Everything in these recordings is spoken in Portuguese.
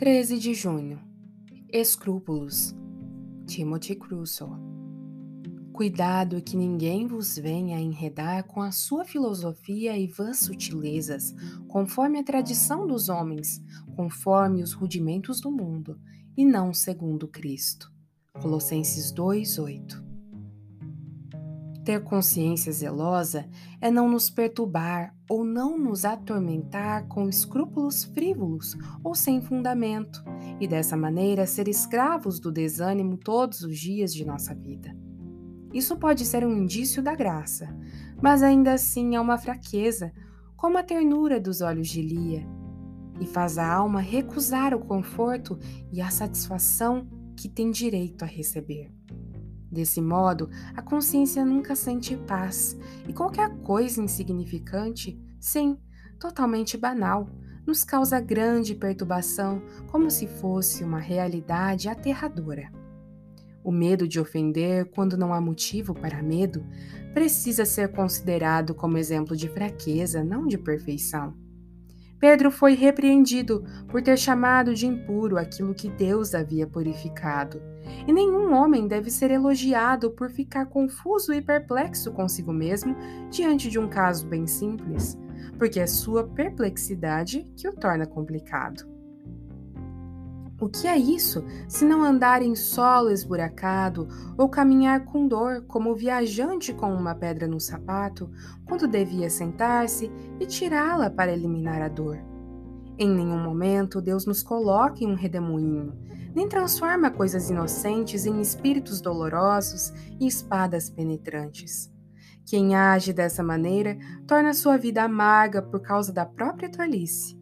13 de junho. Escrúpulos. Timothy Crusoe. Cuidado que ninguém vos venha enredar com a sua filosofia e vãs sutilezas, conforme a tradição dos homens, conforme os rudimentos do mundo, e não segundo Cristo. Colossenses 2:8. Ter consciência zelosa é não nos perturbar ou não nos atormentar com escrúpulos frívolos ou sem fundamento, e dessa maneira ser escravos do desânimo todos os dias de nossa vida. Isso pode ser um indício da graça, mas ainda assim é uma fraqueza, como a ternura dos olhos de Lia, e faz a alma recusar o conforto e a satisfação que tem direito a receber. Desse modo, a consciência nunca sente paz e qualquer coisa insignificante, sim, totalmente banal, nos causa grande perturbação, como se fosse uma realidade aterradora. O medo de ofender, quando não há motivo para medo, precisa ser considerado como exemplo de fraqueza, não de perfeição. Pedro foi repreendido por ter chamado de impuro aquilo que Deus havia purificado. E nenhum homem deve ser elogiado por ficar confuso e perplexo consigo mesmo diante de um caso bem simples, porque é sua perplexidade que o torna complicado. O que é isso, se não andar em solo esburacado ou caminhar com dor, como viajante com uma pedra no sapato, quando devia sentar-se e tirá-la para eliminar a dor? Em nenhum momento Deus nos coloca em um redemoinho, nem transforma coisas inocentes em espíritos dolorosos e espadas penetrantes. Quem age dessa maneira torna sua vida amarga por causa da própria tolice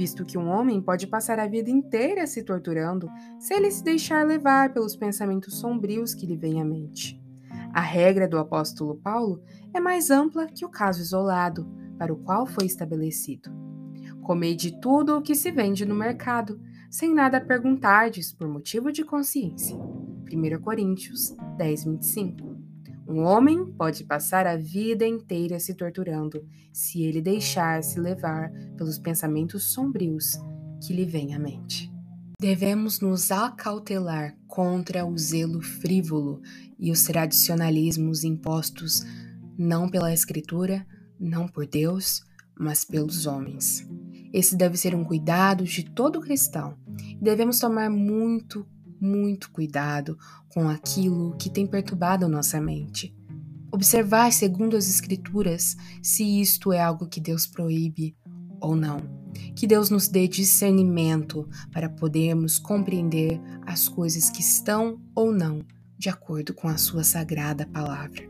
visto que um homem pode passar a vida inteira se torturando se ele se deixar levar pelos pensamentos sombrios que lhe vêm à mente. A regra do apóstolo Paulo é mais ampla que o caso isolado, para o qual foi estabelecido. Comei de tudo o que se vende no mercado, sem nada perguntardes por motivo de consciência. 1 Coríntios 10, 25. Um homem pode passar a vida inteira se torturando se ele deixar-se levar pelos pensamentos sombrios que lhe vêm à mente. Devemos nos acautelar contra o zelo frívolo e os tradicionalismos impostos não pela Escritura, não por Deus, mas pelos homens. Esse deve ser um cuidado de todo cristão. Devemos tomar muito muito cuidado com aquilo que tem perturbado nossa mente. Observar, segundo as Escrituras, se isto é algo que Deus proíbe ou não. Que Deus nos dê discernimento para podermos compreender as coisas que estão ou não de acordo com a Sua sagrada palavra.